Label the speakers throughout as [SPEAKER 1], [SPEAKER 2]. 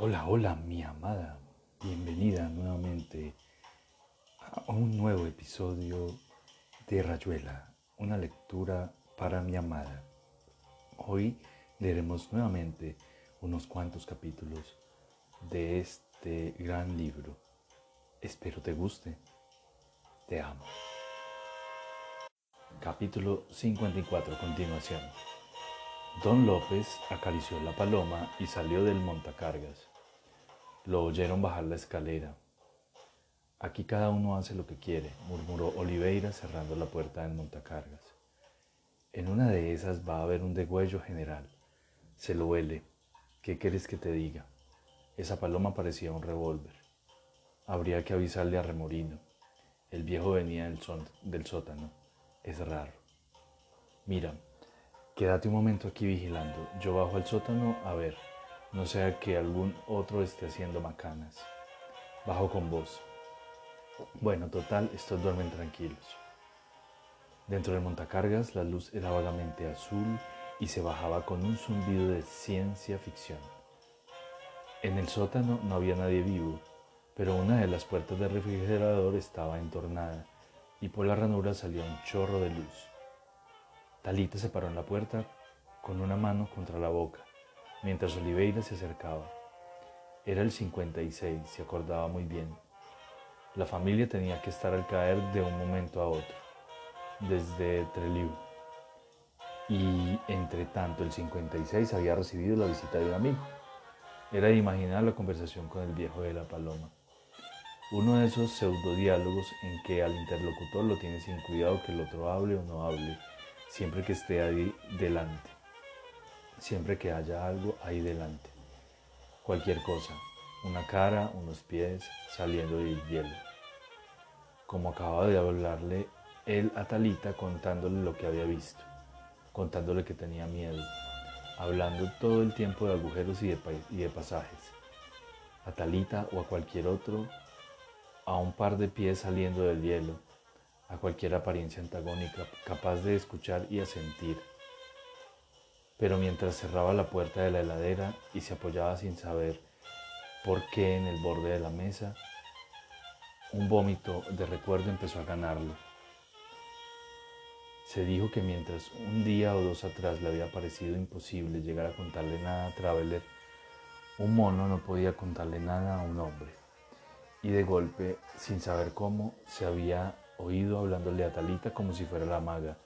[SPEAKER 1] Hola, hola, mi amada. Bienvenida nuevamente a un nuevo episodio de Rayuela, una lectura para mi amada. Hoy leeremos nuevamente unos cuantos capítulos de este gran libro. Espero te guste. Te amo. Capítulo 54, continuación. Don López acarició la paloma y salió del montacargas. Lo oyeron bajar la escalera. Aquí cada uno hace lo que quiere, murmuró Oliveira cerrando la puerta del montacargas. En una de esas va a haber un degüello general. Se lo huele. ¿Qué quieres que te diga? Esa paloma parecía un revólver. Habría que avisarle a Remorino. El viejo venía del, del sótano. Es raro. Mira, Quédate un momento aquí vigilando. Yo bajo al sótano a ver, no sea que algún otro esté haciendo macanas. Bajo con vos. Bueno, total, estos duermen tranquilos. Dentro del montacargas la luz era vagamente azul y se bajaba con un zumbido de ciencia ficción. En el sótano no había nadie vivo, pero una de las puertas del refrigerador estaba entornada y por la ranura salía un chorro de luz. Talita se paró en la puerta con una mano contra la boca, mientras Oliveira se acercaba. Era el 56, se acordaba muy bien. La familia tenía que estar al caer de un momento a otro, desde Treliu. Y entre tanto, el 56 había recibido la visita de un amigo. Era de imaginar la conversación con el viejo de la paloma. Uno de esos pseudo diálogos en que al interlocutor lo tiene sin cuidado que el otro hable o no hable siempre que esté ahí delante, siempre que haya algo ahí delante, cualquier cosa, una cara, unos pies saliendo del hielo. Como acababa de hablarle él a Talita contándole lo que había visto, contándole que tenía miedo, hablando todo el tiempo de agujeros y de, y de pasajes. A Talita o a cualquier otro, a un par de pies saliendo del hielo, a cualquier apariencia antagónica, capaz de escuchar y asentir. Pero mientras cerraba la puerta de la heladera y se apoyaba sin saber por qué en el borde de la mesa, un vómito de recuerdo empezó a ganarlo. Se dijo que mientras un día o dos atrás le había parecido imposible llegar a contarle nada a Traveler, un mono no podía contarle nada a un hombre. Y de golpe, sin saber cómo, se había oído hablándole a Talita como si fuera la maga,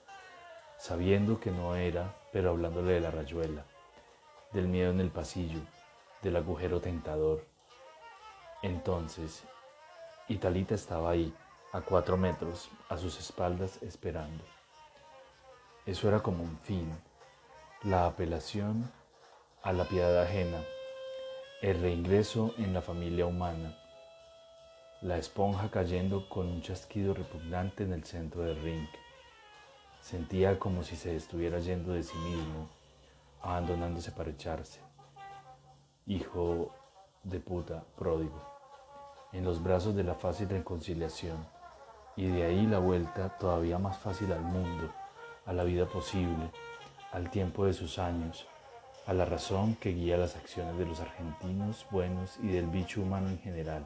[SPEAKER 1] sabiendo que no era, pero hablándole de la rayuela, del miedo en el pasillo, del agujero tentador. Entonces, y Talita estaba ahí, a cuatro metros, a sus espaldas, esperando. Eso era como un fin, la apelación a la piedad ajena, el reingreso en la familia humana, la esponja cayendo con un chasquido repugnante en el centro del ring. Sentía como si se estuviera yendo de sí mismo, abandonándose para echarse. Hijo de puta pródigo, en los brazos de la fácil reconciliación, y de ahí la vuelta todavía más fácil al mundo, a la vida posible, al tiempo de sus años, a la razón que guía las acciones de los argentinos buenos y del bicho humano en general.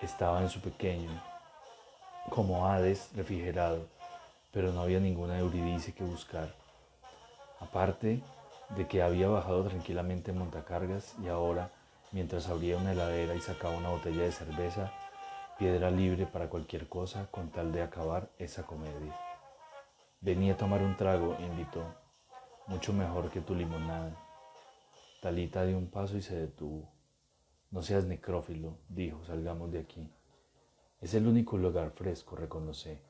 [SPEAKER 1] Estaba en su pequeño, como Hades refrigerado, pero no había ninguna Euridice que buscar. Aparte de que había bajado tranquilamente en montacargas y ahora, mientras abría una heladera y sacaba una botella de cerveza, piedra libre para cualquier cosa con tal de acabar esa comedia. Venía a tomar un trago, invitó, mucho mejor que tu limonada. Talita dio un paso y se detuvo. No seas necrófilo, dijo, salgamos de aquí. Es el único lugar fresco, reconoce.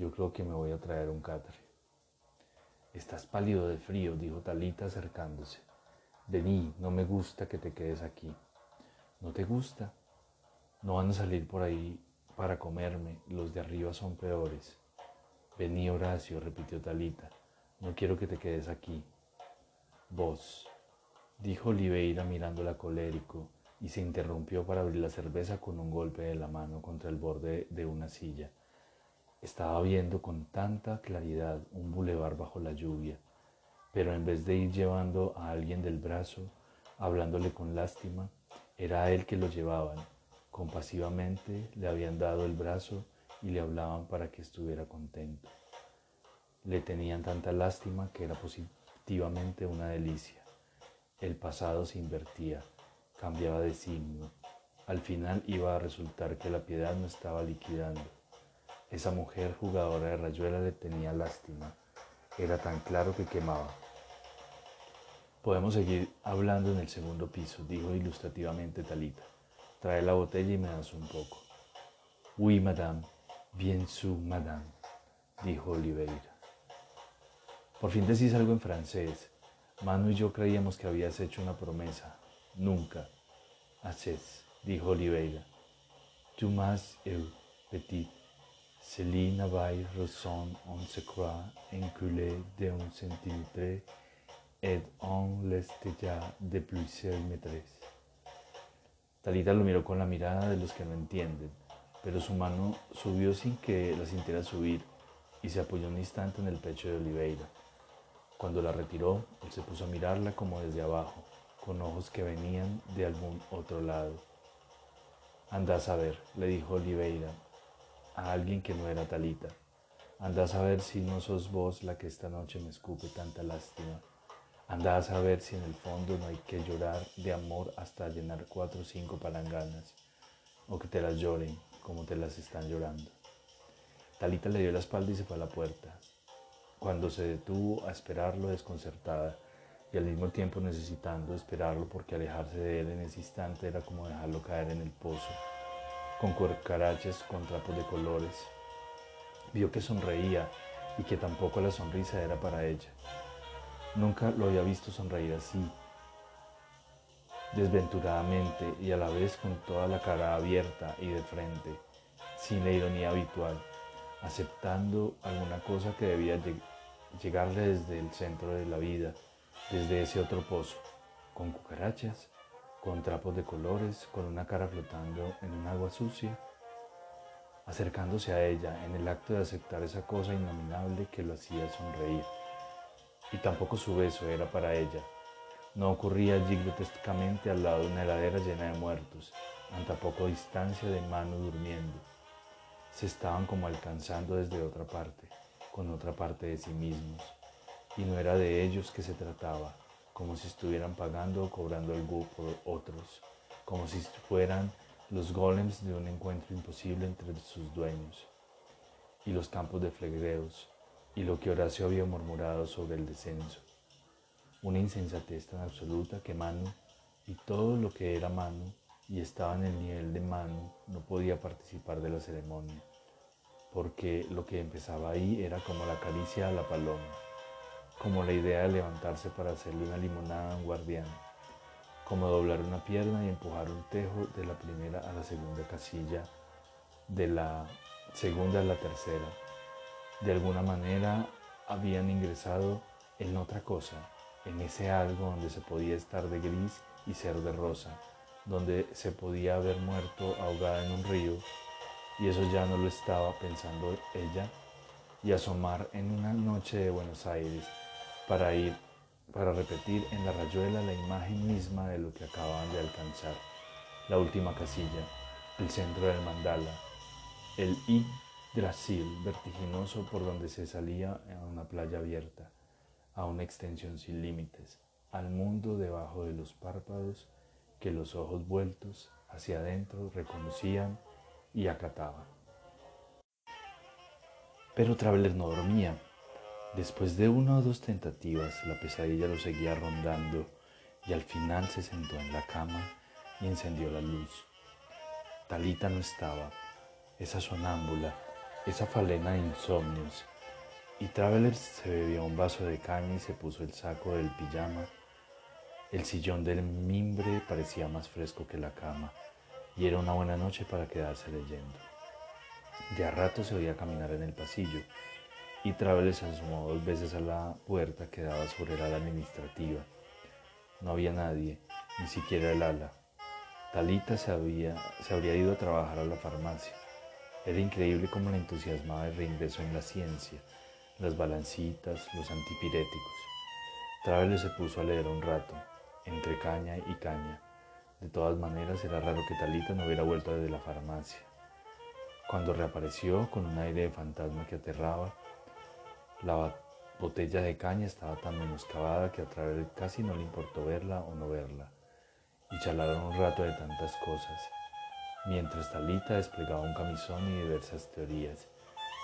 [SPEAKER 1] Yo creo que me voy a traer un catre. Estás pálido de frío, dijo Talita acercándose. Vení, no me gusta que te quedes aquí. ¿No te gusta? No van a salir por ahí para comerme, los de arriba son peores. Vení, Horacio, repitió Talita. No quiero que te quedes aquí. Vos, dijo Oliveira mirándola colérico y se interrumpió para abrir la cerveza con un golpe de la mano contra el borde de una silla. Estaba viendo con tanta claridad un bulevar bajo la lluvia, pero en vez de ir llevando a alguien del brazo, hablándole con lástima, Era él que lo llevaban. Compasivamente le habían dado el brazo y le hablaban para que estuviera contento. Le tenían tanta lástima que era positivamente una delicia. El pasado se invertía, cambiaba de signo. Al final iba a resultar que la piedad no estaba liquidando. Esa mujer jugadora de rayuela le tenía lástima. Era tan claro que quemaba. Podemos seguir hablando en el segundo piso, dijo ilustrativamente Talita. Trae la botella y me das un poco. Oui, madame. Bien su, madame, dijo Oliveira. Por fin decís algo en francés. Manu y yo creíamos que habías hecho una promesa. Nunca. Haces, dijo Oliveira. Tu m'as eu, petit. Céline avait raison, on se croit de un centímetro et on l'est ya de plusieurs maîtresses. Talita lo miró con la mirada de los que no entienden, pero su mano subió sin que la sintiera subir y se apoyó un instante en el pecho de Oliveira. Cuando la retiró, él se puso a mirarla como desde abajo, con ojos que venían de algún otro lado. Anda a saber, le dijo Oliveira a alguien que no era Talita. Anda a saber si no sos vos la que esta noche me escupe tanta lástima. Anda a saber si en el fondo no hay que llorar de amor hasta llenar cuatro o cinco palanganas, o que te las lloren como te las están llorando. Talita le dio la espalda y se fue a la puerta. Cuando se detuvo a esperarlo desconcertada y al mismo tiempo necesitando esperarlo porque alejarse de él en ese instante era como dejarlo caer en el pozo, con cuercarachas con trapos de colores. Vio que sonreía y que tampoco la sonrisa era para ella. Nunca lo había visto sonreír así, desventuradamente y a la vez con toda la cara abierta y de frente, sin la ironía habitual, aceptando alguna cosa que debía llegarle desde el centro de la vida, desde ese otro pozo, con cucarachas, con trapos de colores, con una cara flotando en un agua sucia, acercándose a ella en el acto de aceptar esa cosa innominable que lo hacía sonreír y tampoco su beso era para ella. No ocurría allí grotescamente al lado de una heladera llena de muertos, a poco distancia de mano durmiendo. Se estaban como alcanzando desde otra parte, con otra parte de sí mismos, y no era de ellos que se trataba, como si estuvieran pagando o cobrando algo por otros, como si fueran los golems de un encuentro imposible entre sus dueños, y los campos de flegreos, y lo que Horacio había murmurado sobre el descenso. Una insensatez tan absoluta que Manu y todo lo que era Manu y estaba en el nivel de Manu no podía participar de la ceremonia, porque lo que empezaba ahí era como la caricia a la paloma, como la idea de levantarse para hacerle una limonada a un guardián, como doblar una pierna y empujar un tejo de la primera a la segunda casilla, de la segunda a la tercera, de alguna manera habían ingresado en otra cosa, en ese algo donde se podía estar de gris y ser de rosa, donde se podía haber muerto ahogada en un río, y eso ya no lo estaba pensando ella, y asomar en una noche de Buenos Aires para ir, para repetir en la rayuela la imagen misma de lo que acababan de alcanzar, la última casilla, el centro del mandala, el I vertiginoso por donde se salía a una playa abierta, a una extensión sin límites, al mundo debajo de los párpados que los ojos vueltos hacia adentro reconocían y acataban. Pero Traveler no dormía. Después de una o dos tentativas, la pesadilla lo seguía rondando y al final se sentó en la cama y encendió la luz. Talita no estaba, esa sonámbula esa falena de insomnios, y Traveler se bebió un vaso de caña y se puso el saco del pijama. El sillón del mimbre parecía más fresco que la cama, y era una buena noche para quedarse leyendo. De a rato se oía caminar en el pasillo, y Traveler se asomó dos veces a la puerta que daba sobre la ala administrativa. No había nadie, ni siquiera el ala. Talita se, había, se habría ido a trabajar a la farmacia. Era increíble cómo la entusiasmaba el reingreso en la ciencia, las balancitas, los antipiréticos. Traveler se puso a leer un rato, entre caña y caña. De todas maneras, era raro que Talita no hubiera vuelto desde la farmacia. Cuando reapareció con un aire de fantasma que aterraba, la botella de caña estaba tan menoscabada que a través casi no le importó verla o no verla, y charlaron un rato de tantas cosas, mientras Talita desplegaba un camisón y diversas teorías,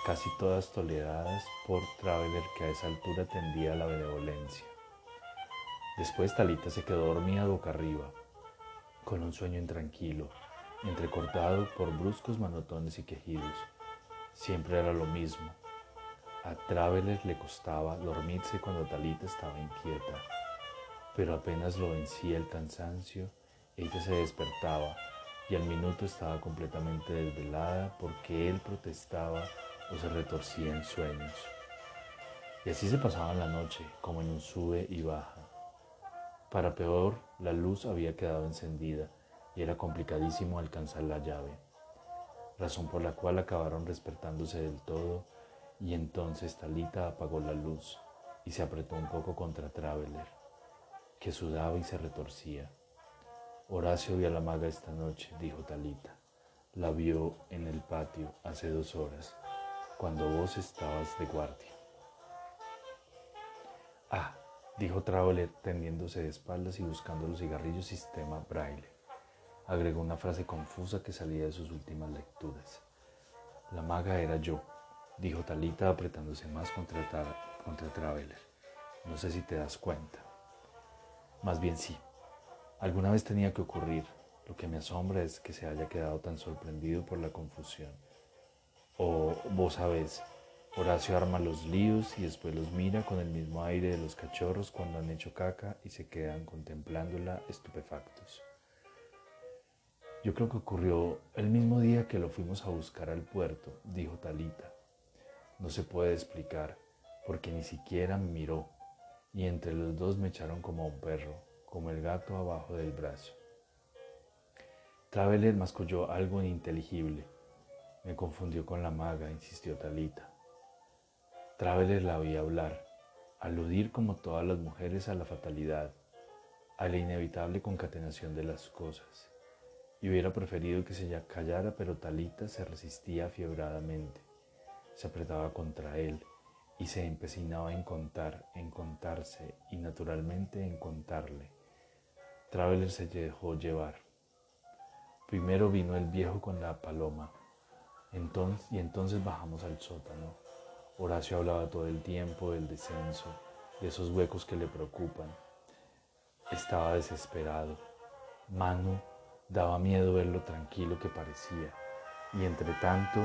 [SPEAKER 1] casi todas toleradas por Traveler que a esa altura tendía la benevolencia. Después Talita se quedó dormida boca arriba, con un sueño intranquilo, entrecortado por bruscos manotones y quejidos. Siempre era lo mismo. A Traveler le costaba dormirse cuando Talita estaba inquieta, pero apenas lo vencía el cansancio, ella se despertaba y al minuto estaba completamente desvelada porque él protestaba o se retorcía en sueños. Y así se pasaba la noche, como en un sube y baja. Para peor, la luz había quedado encendida y era complicadísimo alcanzar la llave, razón por la cual acabaron despertándose del todo y entonces Talita apagó la luz y se apretó un poco contra Traveler, que sudaba y se retorcía. Horacio vio a la maga esta noche, dijo Talita. La vio en el patio hace dos horas, cuando vos estabas de guardia. Ah, dijo Traveler tendiéndose de espaldas y buscando los cigarrillos sistema braille. Agregó una frase confusa que salía de sus últimas lecturas. La maga era yo, dijo Talita apretándose más contra, contra Traveler. No sé si te das cuenta. Más bien sí. Alguna vez tenía que ocurrir. Lo que me asombra es que se haya quedado tan sorprendido por la confusión. O vos sabés, Horacio arma los líos y después los mira con el mismo aire de los cachorros cuando han hecho caca y se quedan contemplándola estupefactos. Yo creo que ocurrió el mismo día que lo fuimos a buscar al puerto, dijo Talita. No se puede explicar, porque ni siquiera me miró, y entre los dos me echaron como a un perro, como el gato abajo del brazo. Traveler masculló algo ininteligible. Me confundió con la maga, insistió Talita. Traveler la oí hablar, aludir como todas las mujeres a la fatalidad, a la inevitable concatenación de las cosas, y hubiera preferido que se callara, pero Talita se resistía afiebradamente, se apretaba contra él y se empecinaba en contar, en contarse y naturalmente en contarle. Traveler se dejó llevar. Primero vino el viejo con la paloma, y entonces bajamos al sótano. Horacio hablaba todo el tiempo del descenso, de esos huecos que le preocupan. Estaba desesperado. Manu daba miedo ver lo tranquilo que parecía. Y entre tanto,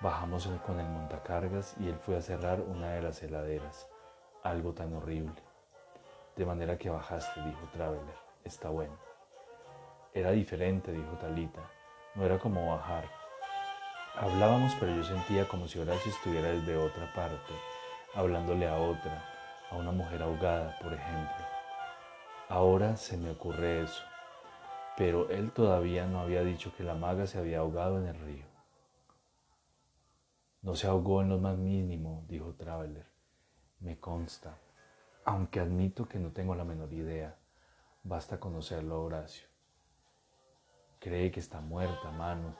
[SPEAKER 1] bajamos con el montacargas y él fue a cerrar una de las heladeras. Algo tan horrible. De manera que bajaste, dijo Traveler. Está bueno. Era diferente, dijo Talita. No era como bajar, Hablábamos, pero yo sentía como si Horacio estuviera desde otra parte, hablándole a otra, a una mujer ahogada, por ejemplo. Ahora se me ocurre eso, pero él todavía no había dicho que la maga se había ahogado en el río. No se ahogó en lo más mínimo, dijo Traveler. Me consta, aunque admito que no tengo la menor idea. Basta conocerlo a Horacio. Cree que está muerta, mano,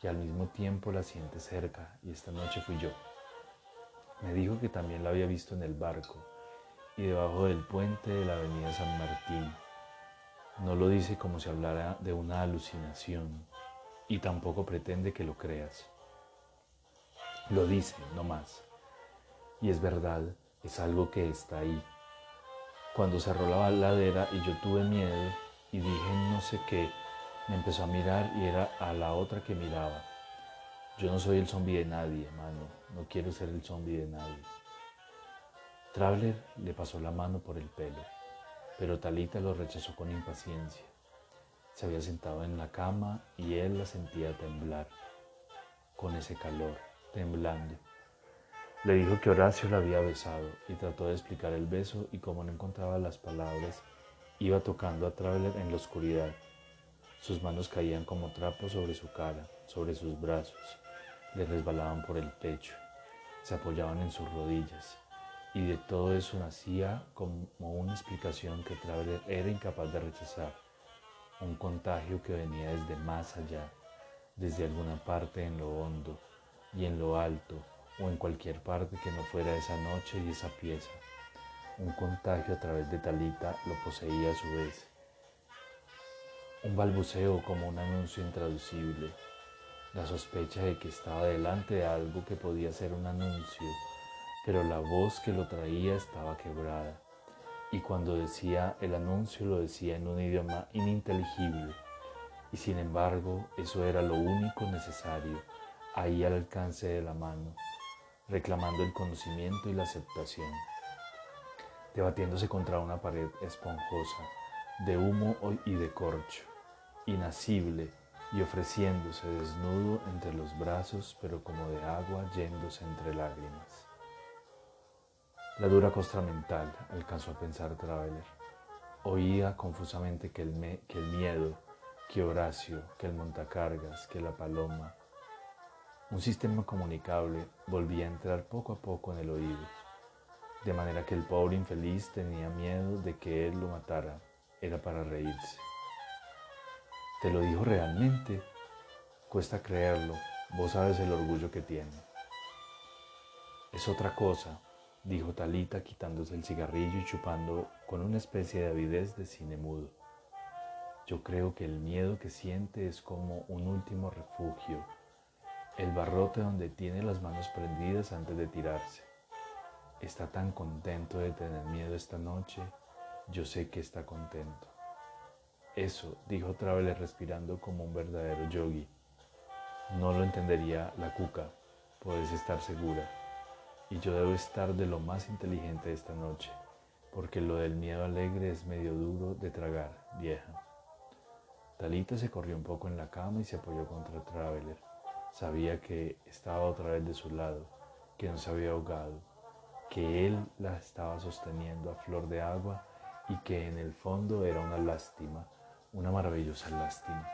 [SPEAKER 1] y al mismo tiempo la siente cerca y esta noche fui yo. Me dijo que también la había visto en el barco y debajo del puente de la avenida San Martín. No lo dice como si hablara de una alucinación y tampoco pretende que lo creas. Lo dice, no más. Y es verdad, es algo que está ahí. Cuando cerró la ladera y yo tuve miedo y dije no sé qué, me empezó a mirar y era a la otra que miraba. Yo no soy el zombi de nadie, hermano. No quiero ser el zombi de nadie. Traveler le pasó la mano por el pelo, pero Talita lo rechazó con impaciencia. Se había sentado en la cama y él la sentía temblar, con ese calor, temblando. Le dijo que Horacio la había besado y trató de explicar el beso y como no encontraba las palabras, iba tocando a Traveler en la oscuridad sus manos caían como trapos sobre su cara, sobre sus brazos, le resbalaban por el pecho, se apoyaban en sus rodillas, y de todo eso nacía como una explicación que Traveler era incapaz de rechazar. un contagio que venía desde más allá, desde alguna parte en lo hondo y en lo alto, o en cualquier parte que no fuera esa noche y esa pieza. Un contagio a través de Talita lo poseía a su vez. Un balbuceo como un anuncio intraducible, la sospecha de que estaba delante de algo que podía ser un anuncio, pero la voz que lo traía estaba quebrada, y cuando decía el anuncio lo decía en un idioma ininteligible, y sin embargo eso era lo único necesario, ahí al alcance de la mano, reclamando el conocimiento y la aceptación, debatiéndose contra una pared esponjosa, de humo y de corcho, inasible y ofreciéndose desnudo entre los brazos, pero como de agua yéndose entre lágrimas. La dura costra mental, alcanzó a pensar Traveler. Oía confusamente que el miedo, que Horacio, que el montacargas, que la paloma, un sistema comunicable volvía a entrar poco a poco en el oído, de manera que el pobre infeliz tenía miedo de que él lo matara. Era para reírse. ¿Te lo dijo realmente? Cuesta creerlo, vos sabes el orgullo que tiene. Es otra cosa, dijo Talita quitándose el cigarrillo y chupando con una especie de avidez de cine mudo. Yo creo que el miedo que siente es como un último refugio el barrote donde tiene las manos prendidas antes de tirarse. Está tan contento de tener miedo esta noche, yo sé que está contento. Eso, dijo Traveler respirando como un verdadero yogi. No lo entendería la cuca, puedes estar segura. Y yo debo estar de lo más inteligente esta noche, porque lo del miedo alegre es medio duro de tragar, vieja. Talita se corrió un poco en la cama y se apoyó contra Traveler. Sabía que estaba otra vez de su lado, que no se había ahogado, que él la estaba sosteniendo a flor de agua y que en el fondo era una lástima, una maravillosa lástima.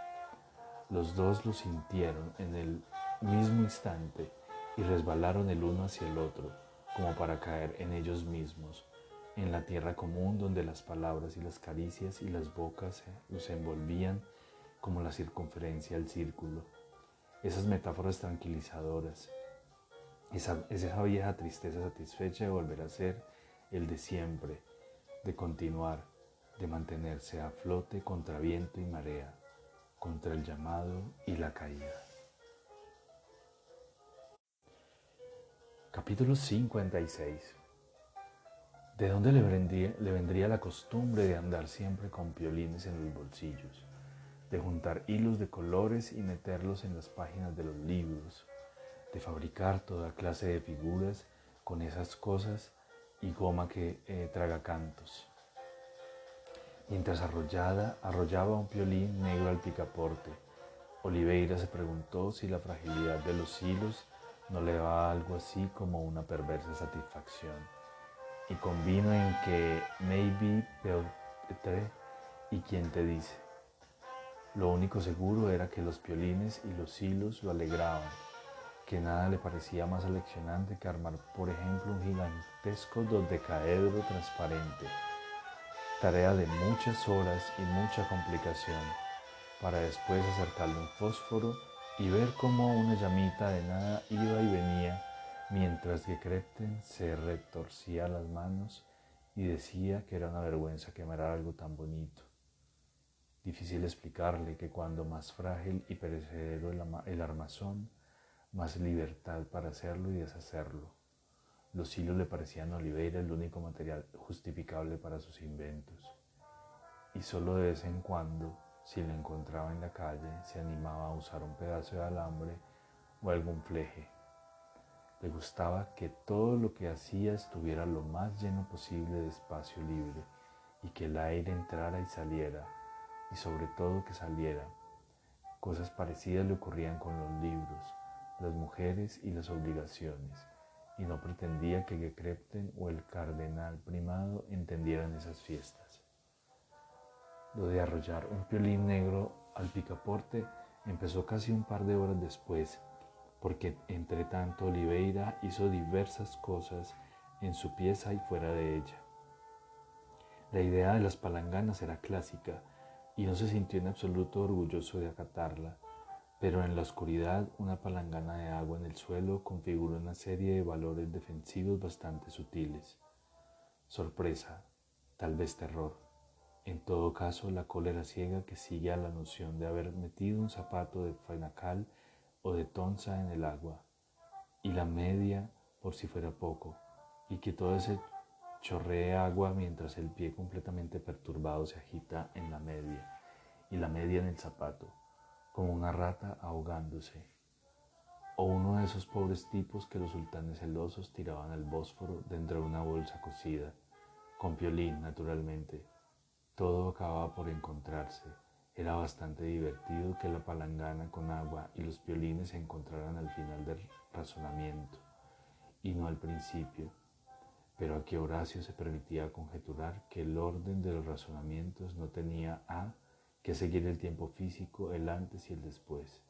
[SPEAKER 1] Los dos lo sintieron en el mismo instante y resbalaron el uno hacia el otro, como para caer en ellos mismos, en la tierra común donde las palabras y las caricias y las bocas los envolvían como la circunferencia del círculo esas metáforas tranquilizadoras, esa, esa vieja tristeza satisfecha de volver a ser el de siempre, de continuar, de mantenerse a flote contra viento y marea, contra el llamado y la caída. Capítulo 56 ¿De dónde le vendría, le vendría la costumbre de andar siempre con piolines en los bolsillos? De juntar hilos de colores y meterlos en las páginas de los libros, de fabricar toda clase de figuras con esas cosas y goma que eh, traga cantos. Mientras arrollada, arrollaba un piolín negro al picaporte, Oliveira se preguntó si la fragilidad de los hilos no le daba algo así como una perversa satisfacción, y convino en que maybe Petre y quien te dice, lo único seguro era que los piolines y los hilos lo alegraban, que nada le parecía más aleccionante que armar, por ejemplo, un gigantesco dodecaedro transparente, tarea de muchas horas y mucha complicación, para después acercarle un fósforo y ver cómo una llamita de nada iba y venía, mientras que Crepten se retorcía las manos y decía que era una vergüenza quemar algo tan bonito. Difícil explicarle que cuando más frágil y perecedero el, armazón, más libertad para hacerlo y deshacerlo. Los hilos le parecían a Oliveira el único material justificable para sus inventos. Y solo de vez en cuando, si le encontraba en la calle, se animaba a usar un pedazo de alambre o algún fleje. Le gustaba que todo lo que hacía estuviera lo más lleno posible de espacio libre y que el aire entrara y saliera y sobre todo que saliera. Cosas parecidas le ocurrían con los libros, las mujeres y las obligaciones, y no pretendía que Gekrepten o el cardenal primado entendieran esas fiestas. Lo de arrollar un piolín negro al picaporte empezó casi un par de horas después, porque entre tanto Oliveira hizo diversas cosas en su pieza y fuera de ella. La idea de las palanganas era clásica, y no se sintió en absoluto orgulloso de acatarla, pero en la oscuridad una palangana de agua en el suelo configura una serie de valores defensivos bastante sutiles. Sorpresa, tal vez terror, en todo caso la cólera ciega que sigue a la noción de haber metido un zapato de fenacal o de tonza en el agua, y la media por si fuera poco, y que todo ese chorree agua mientras el pie completamente perturbado se agita en la media y la media en el zapato, como una rata ahogándose. O uno de esos pobres tipos que los sultanes celosos tiraban al Bósforo dentro de una bolsa cocida, con piolín naturalmente. Todo acababa por encontrarse. Era bastante divertido que la palangana con agua y los piolines se encontraran al final del razonamiento, y no al principio pero aquí Horacio se permitía conjeturar que el orden de los razonamientos no tenía A que seguir el tiempo físico, el antes y el después,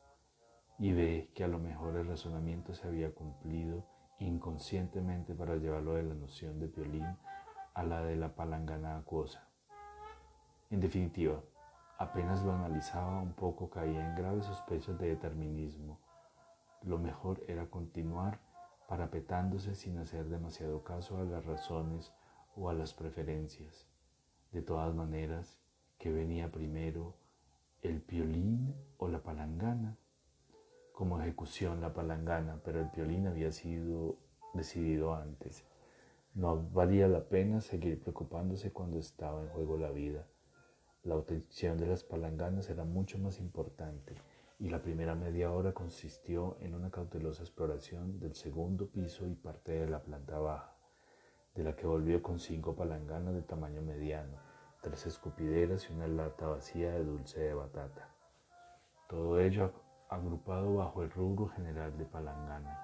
[SPEAKER 1] y B que a lo mejor el razonamiento se había cumplido inconscientemente para llevarlo de la noción de violín a la de la palangana acuosa. En definitiva, apenas lo analizaba un poco caía en graves sospechas de determinismo. Lo mejor era continuar parapetándose sin hacer demasiado caso a las razones o a las preferencias. De todas maneras, ¿qué venía primero, el piolín o la palangana? Como ejecución la palangana, pero el piolín había sido decidido antes. No valía la pena seguir preocupándose cuando estaba en juego la vida. La obtención de las palanganas era mucho más importante y la primera media hora consistió en una cautelosa exploración del segundo piso y parte de la planta baja, de la que volvió con cinco palanganas de tamaño mediano, tres escupideras y una lata vacía de dulce de batata. Todo ello agrupado bajo el rubro general de palangana.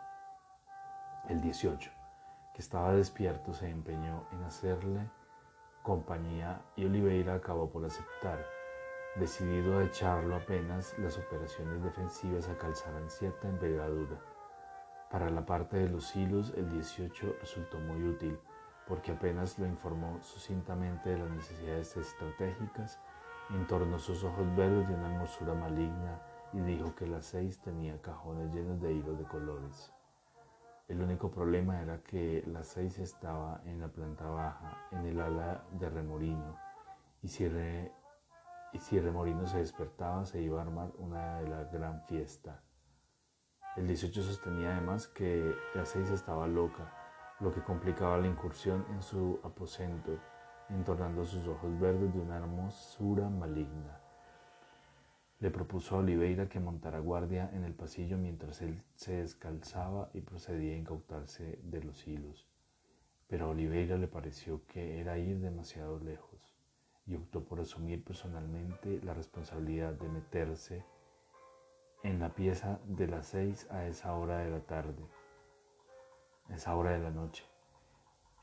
[SPEAKER 1] El 18, que estaba despierto, se empeñó en hacerle compañía y Oliveira acabó por aceptar decidido a echarlo apenas las operaciones defensivas alcanzaran cierta envergadura. Para la parte de los hilos, el 18 resultó muy útil, porque apenas lo informó sucintamente de las necesidades estratégicas, entornó sus ojos verdes de una hermosura maligna y dijo que las seis tenía cajones llenos de hilos de colores. El único problema era que la seis estaba en la planta baja, en el ala de remorino, y si y si Remorino se despertaba se iba a armar una de la gran fiesta. El 18 sostenía además que la 6 estaba loca, lo que complicaba la incursión en su aposento, entornando sus ojos verdes de una hermosura maligna. Le propuso a Oliveira que montara guardia en el pasillo mientras él se descalzaba y procedía a incautarse de los hilos. Pero a Oliveira le pareció que era ir demasiado lejos y optó por asumir personalmente la responsabilidad de meterse en la pieza de las seis a esa hora de la tarde, esa hora de la noche.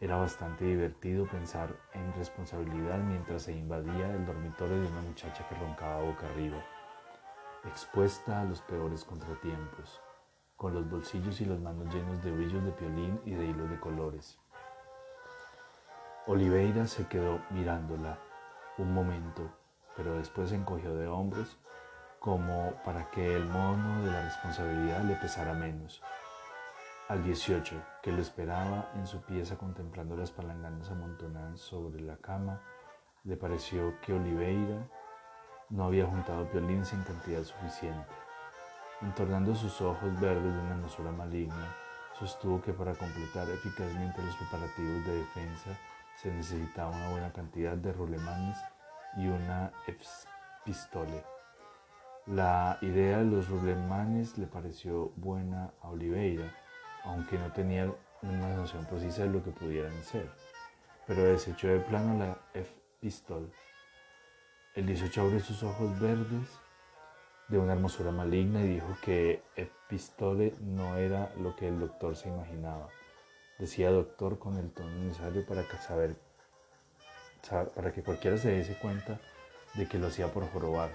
[SPEAKER 1] Era bastante divertido pensar en responsabilidad mientras se invadía el dormitorio de una muchacha que roncaba boca arriba, expuesta a los peores contratiempos, con los bolsillos y las manos llenos de brillos de piolín y de hilos de colores. Oliveira se quedó mirándola un momento, pero después se encogió de hombros como para que el mono de la responsabilidad le pesara menos. Al 18, que lo esperaba en su pieza contemplando las palanganas amontonadas sobre la cama, le pareció que Oliveira no había juntado violines en cantidad suficiente. Entornando sus ojos verdes de una hermosura maligna, sostuvo que para completar eficazmente los preparativos de defensa se necesitaba una buena cantidad de rulemanes y una epistole. La idea de los rulemanes le pareció buena a Oliveira, aunque no tenía una noción precisa de lo que pudieran ser, pero desechó de plano la epistole. El 18 abrió sus ojos verdes de una hermosura maligna y dijo que epistole no era lo que el doctor se imaginaba. Decía doctor con el tono necesario para saber, para que cualquiera se diese cuenta de que lo hacía por jorobar,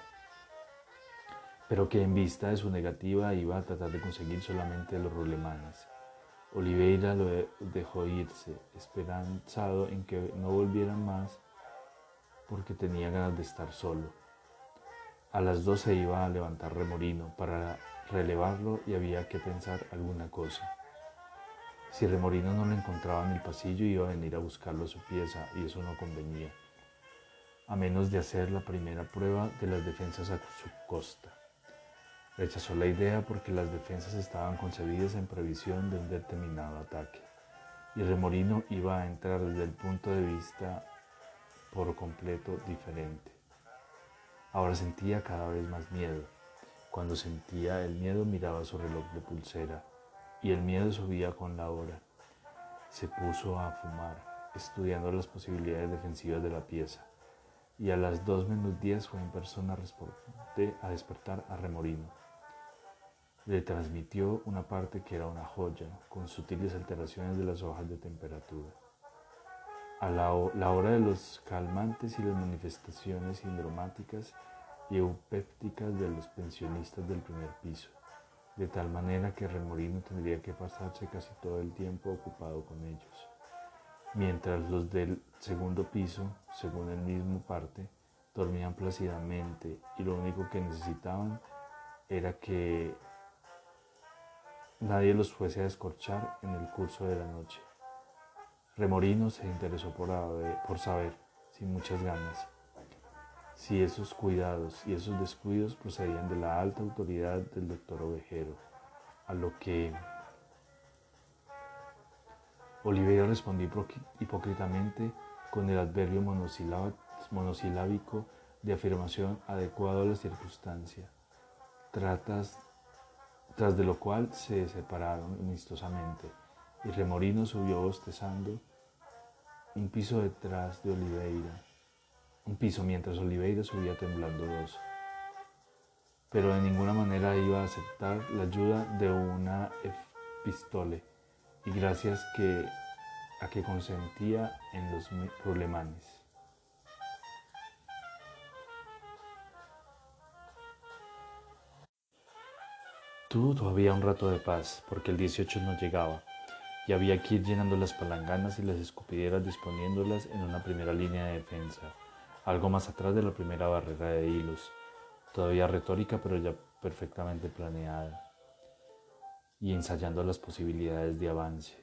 [SPEAKER 1] pero que en vista de su negativa iba a tratar de conseguir solamente los rulemanes. Oliveira lo dejó irse, esperanzado en que no volviera más porque tenía ganas de estar solo. A las dos se iba a levantar Remorino para relevarlo y había que pensar alguna cosa. Si Remorino no lo encontraba en el pasillo iba a venir a buscarlo a su pieza y eso no convenía, a menos de hacer la primera prueba de las defensas a su costa. Rechazó la idea porque las defensas estaban concebidas en previsión de un determinado ataque y Remorino iba a entrar desde el punto de vista por completo diferente. Ahora sentía cada vez más miedo. Cuando sentía el miedo miraba su reloj de pulsera y el miedo subía con la hora. Se puso a fumar, estudiando las posibilidades defensivas de la pieza, y a las dos menos diez fue en persona a despertar a Remorino. Le transmitió una parte que era una joya, con sutiles alteraciones de las hojas de temperatura. A la, hora de los calmantes y las manifestaciones sindromáticas y eupépticas de los pensionistas del primer piso de tal manera que Remorino tendría que pasarse casi todo el tiempo ocupado con ellos, mientras los del segundo piso, según el mismo parte, dormían plácidamente y lo único que necesitaban era que nadie los fuese a escorchar en el curso de la noche. Remorino se interesó por, por saber, sin muchas ganas, si esos cuidados y esos descuidos procedían de la alta autoridad del doctor Ovejero, a lo que Oliveira respondió hipócritamente con el adverbio monosilábico de afirmación adecuado a la circunstancia, tras de lo cual se separaron amistosamente y Remorino subió bostezando un piso detrás de Oliveira un piso mientras Oliveira subía temblando dos. Pero de ninguna manera iba a aceptar la ayuda de una epistole y gracias a que consentía en los problemanes. Tuvo todavía un rato de paz porque el 18 no llegaba y había que ir llenando las palanganas y las escupideras disponiéndolas en una primera línea de defensa algo más atrás de la primera barrera de hilos, todavía retórica pero ya perfectamente planeada, y ensayando las posibilidades de avance.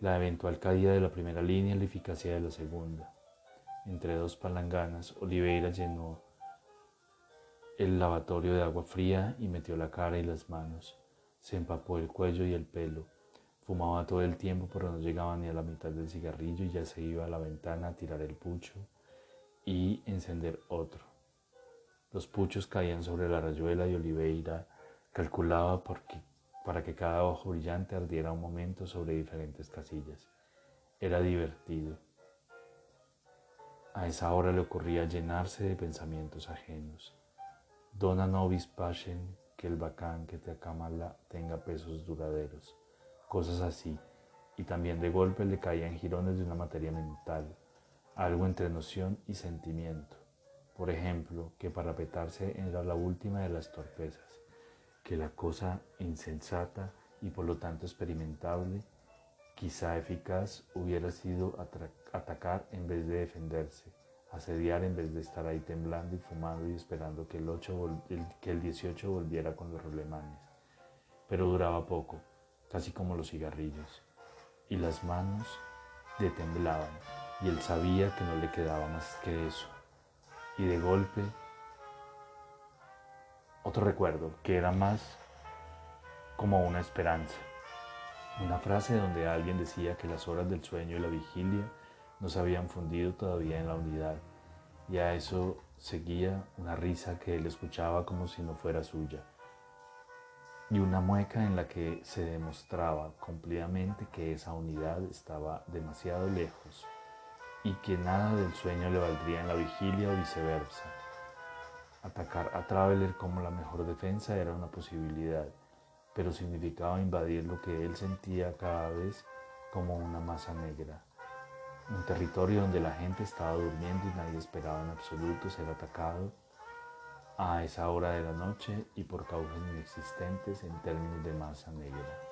[SPEAKER 1] La eventual caída de la primera línea y la eficacia de la segunda. Entre dos palanganas, Oliveira llenó el lavatorio de agua fría y metió la cara y las manos. Se empapó el cuello y el pelo. Fumaba todo el tiempo, pero no llegaba ni a la mitad del cigarrillo y ya se iba a la ventana a tirar el pucho y encender otro. Los puchos caían sobre la rayuela y Oliveira calculaba para que cada ojo brillante ardiera un momento sobre diferentes casillas. Era divertido. A esa hora le ocurría llenarse de pensamientos ajenos. Dona nobis pacem, que el bacán que te acamala tenga pesos duraderos. Cosas así. Y también de golpe le caían girones de una materia mental algo entre noción y sentimiento. Por ejemplo, que parapetarse era la última de las torpezas, que la cosa insensata y por lo tanto experimentable, quizá eficaz, hubiera sido atacar en vez de defenderse, asediar en vez de estar ahí temblando y fumando y esperando que el, 8 que el 18 volviera con los rolemanes. Pero duraba poco, casi como los cigarrillos, y las manos le temblaban y él sabía que no le quedaba más que eso. Y de golpe, otro recuerdo que era más como una esperanza. Una frase donde alguien decía que las horas del sueño y la vigilia no se habían fundido todavía en la unidad. Y a eso seguía una risa que él escuchaba como si no fuera suya. Y una mueca en la que se demostraba cumplidamente que esa unidad estaba demasiado lejos y que nada del sueño le valdría en la vigilia o viceversa. Atacar a Traveler como la mejor defensa era una posibilidad, pero significaba invadir lo que él sentía cada vez como una masa negra. Un territorio donde la gente estaba durmiendo y nadie esperaba en absoluto ser atacado a esa hora de la noche y por causas inexistentes en términos de masa negra.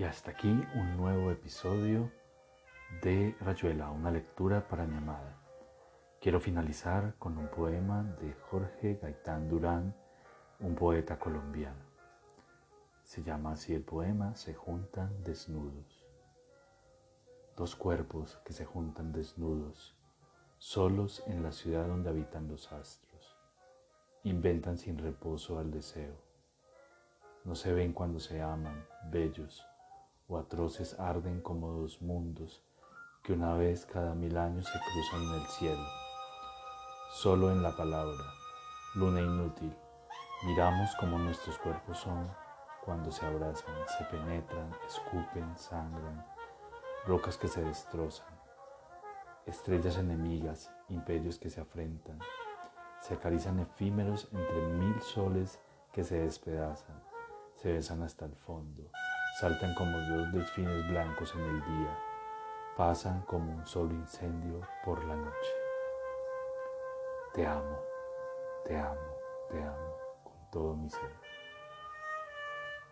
[SPEAKER 1] Y hasta aquí un nuevo episodio de Rayuela, una lectura para mi amada. Quiero finalizar con un poema de Jorge Gaitán Durán, un poeta colombiano. Se llama así el poema Se juntan desnudos. Dos cuerpos que se juntan desnudos, solos en la ciudad donde habitan los astros. Inventan sin reposo al deseo. No se ven cuando se aman, bellos, o atroces arden como dos mundos que una vez cada mil años se cruzan en el cielo. Solo en la palabra, luna inútil, miramos como nuestros cuerpos son cuando se abrazan, se penetran, escupen, sangran, rocas que se destrozan, estrellas enemigas, imperios que se afrentan, se acarician efímeros entre mil soles que se despedazan, se besan hasta el fondo, saltan como dos delfines blancos en el día, pasan como un solo incendio por la noche. Te amo, te amo, te amo con todo mi ser.